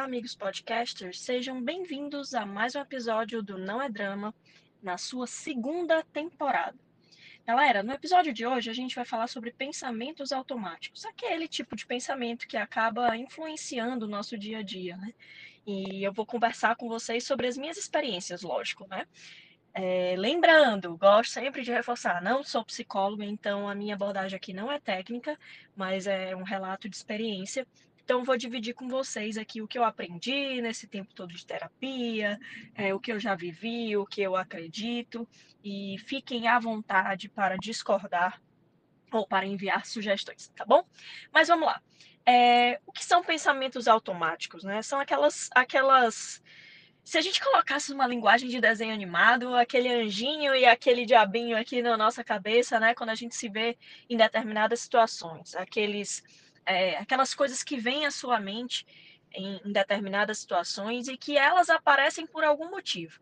Olá, amigos podcasters, sejam bem-vindos a mais um episódio do Não é Drama, na sua segunda temporada. Galera, no episódio de hoje a gente vai falar sobre pensamentos automáticos, aquele tipo de pensamento que acaba influenciando o nosso dia a dia, né? E eu vou conversar com vocês sobre as minhas experiências, lógico, né? É, lembrando, gosto sempre de reforçar, não sou psicóloga, então a minha abordagem aqui não é técnica, mas é um relato de experiência. Então, vou dividir com vocês aqui o que eu aprendi nesse tempo todo de terapia, é, o que eu já vivi, o que eu acredito, e fiquem à vontade para discordar ou para enviar sugestões, tá bom? Mas vamos lá. É, o que são pensamentos automáticos, né? São aquelas, aquelas se a gente colocasse uma linguagem de desenho animado, aquele anjinho e aquele diabinho aqui na nossa cabeça, né, quando a gente se vê em determinadas situações, aqueles, é, aquelas coisas que vêm à sua mente em, em determinadas situações e que elas aparecem por algum motivo.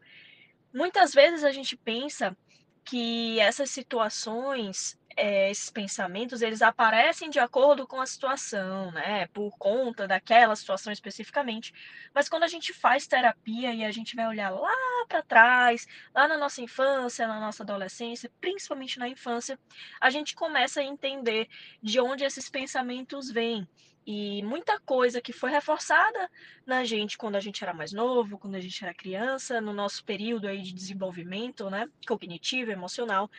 Muitas vezes a gente pensa que essas situações é, esses pensamentos eles aparecem de acordo com a situação, né? Por conta daquela situação especificamente. Mas quando a gente faz terapia e a gente vai olhar lá para trás, lá na nossa infância, na nossa adolescência, principalmente na infância, a gente começa a entender de onde esses pensamentos vêm. E muita coisa que foi reforçada na gente quando a gente era mais novo, quando a gente era criança, no nosso período aí de desenvolvimento, né, cognitivo, emocional,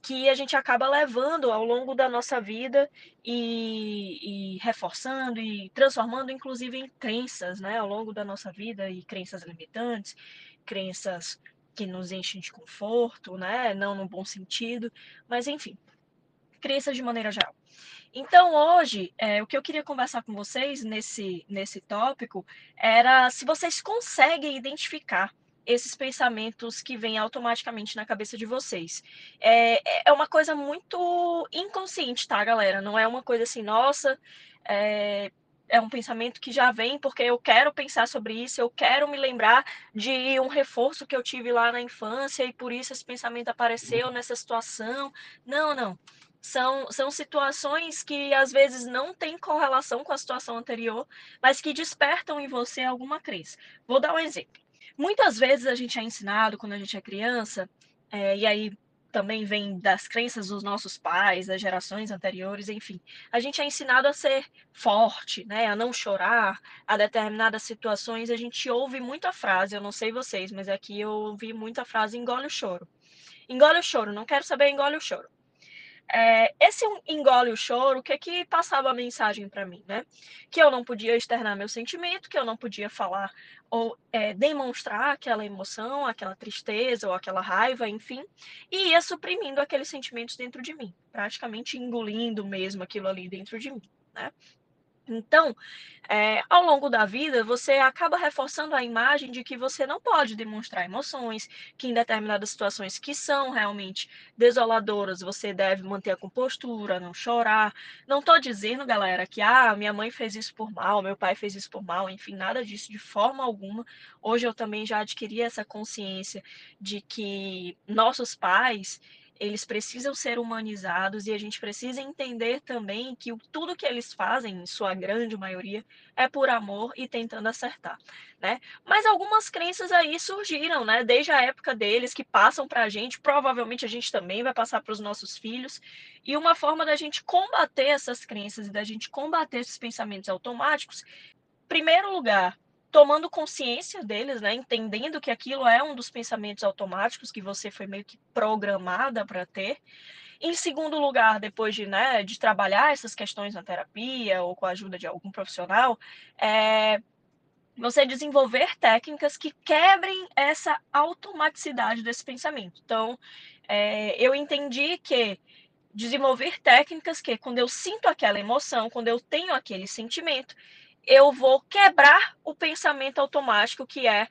que a gente acaba levando ao longo da nossa vida e, e, reforçando e transformando, inclusive, em crenças, né, ao longo da nossa vida e crenças limitantes, crenças que nos enchem de conforto, né, não no bom sentido, mas enfim, crenças de maneira geral. Então, hoje, é, o que eu queria conversar com vocês nesse, nesse tópico era se vocês conseguem identificar esses pensamentos que vêm automaticamente na cabeça de vocês. É, é uma coisa muito inconsciente, tá, galera? Não é uma coisa assim, nossa, é, é um pensamento que já vem porque eu quero pensar sobre isso, eu quero me lembrar de um reforço que eu tive lá na infância e por isso esse pensamento apareceu nessa situação. Não, não. São, são situações que às vezes não têm correlação com a situação anterior, mas que despertam em você alguma crença. Vou dar um exemplo. Muitas vezes a gente é ensinado quando a gente é criança, é, e aí também vem das crenças dos nossos pais, das gerações anteriores, enfim. A gente é ensinado a ser forte, né, a não chorar, a determinadas situações. A gente ouve muita frase, eu não sei vocês, mas aqui eu ouvi muita frase engole o choro. Engole o choro, não quero saber, engole o choro. É, esse engole o choro, o que que passava a mensagem para mim, né? Que eu não podia externar meu sentimento, que eu não podia falar ou é, demonstrar aquela emoção, aquela tristeza ou aquela raiva, enfim, e ia suprimindo aqueles sentimentos dentro de mim, praticamente engolindo mesmo aquilo ali dentro de mim, né? Então, é, ao longo da vida, você acaba reforçando a imagem de que você não pode demonstrar emoções, que em determinadas situações que são realmente desoladoras, você deve manter a compostura, não chorar. Não estou dizendo, galera, que ah, minha mãe fez isso por mal, meu pai fez isso por mal, enfim, nada disso de forma alguma. Hoje eu também já adquiri essa consciência de que nossos pais eles precisam ser humanizados e a gente precisa entender também que tudo que eles fazem, em sua grande maioria, é por amor e tentando acertar, né? Mas algumas crenças aí surgiram, né? Desde a época deles, que passam para a gente, provavelmente a gente também vai passar para os nossos filhos. E uma forma da gente combater essas crenças e da gente combater esses pensamentos automáticos, primeiro lugar, tomando consciência deles, né, entendendo que aquilo é um dos pensamentos automáticos que você foi meio que programada para ter. Em segundo lugar, depois de, né, de trabalhar essas questões na terapia ou com a ajuda de algum profissional, é você desenvolver técnicas que quebrem essa automaticidade desse pensamento. Então, é, eu entendi que desenvolver técnicas que, quando eu sinto aquela emoção, quando eu tenho aquele sentimento, eu vou quebrar o pensamento automático que é,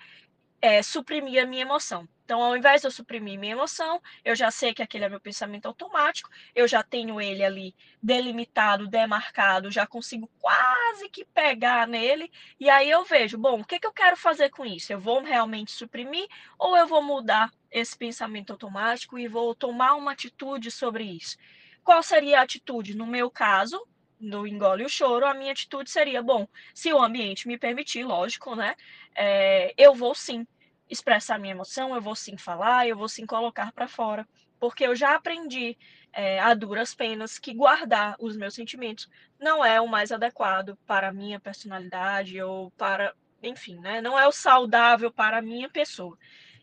é, suprimir a minha emoção. Então, ao invés de eu suprimir minha emoção, eu já sei que aquele é meu pensamento automático, eu já tenho ele ali delimitado, demarcado, já consigo quase que pegar nele, e aí eu vejo, bom, o que, que eu quero fazer com isso? Eu vou realmente suprimir ou eu vou mudar esse pensamento automático e vou tomar uma atitude sobre isso? Qual seria a atitude? No meu caso, no engole o choro, a minha atitude seria, bom, se o ambiente me permitir, lógico, né? É, eu vou sim expressar minha emoção, eu vou sim falar, eu vou sim colocar para fora, porque eu já aprendi é, a duras penas que guardar os meus sentimentos não é o mais adequado para a minha personalidade ou para, enfim, né? Não é o saudável para a minha pessoa.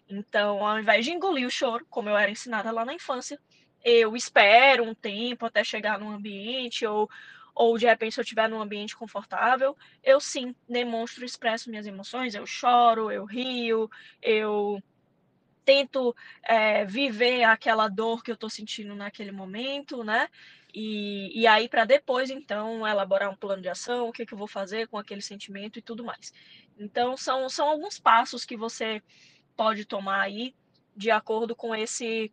Então, ao invés de engolir o choro, como eu era ensinada lá na infância, eu espero um tempo até chegar num ambiente ou ou de repente se eu estiver num ambiente confortável, eu sim demonstro, expresso minhas emoções, eu choro, eu rio, eu tento é, viver aquela dor que eu estou sentindo naquele momento, né? E, e aí, para depois, então, elaborar um plano de ação, o que, que eu vou fazer com aquele sentimento e tudo mais. Então, são, são alguns passos que você pode tomar aí de acordo com esse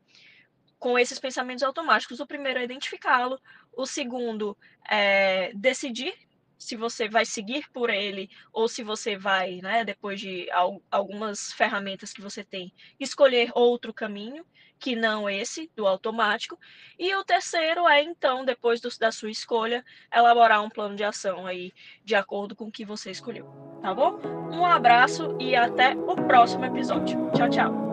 com esses pensamentos automáticos. O primeiro é identificá-lo, o segundo é decidir se você vai seguir por ele ou se você vai, né, depois de algumas ferramentas que você tem, escolher outro caminho que não esse do automático. E o terceiro é então, depois do, da sua escolha, elaborar um plano de ação aí de acordo com o que você escolheu, tá bom? Um abraço e até o próximo episódio. Tchau, tchau.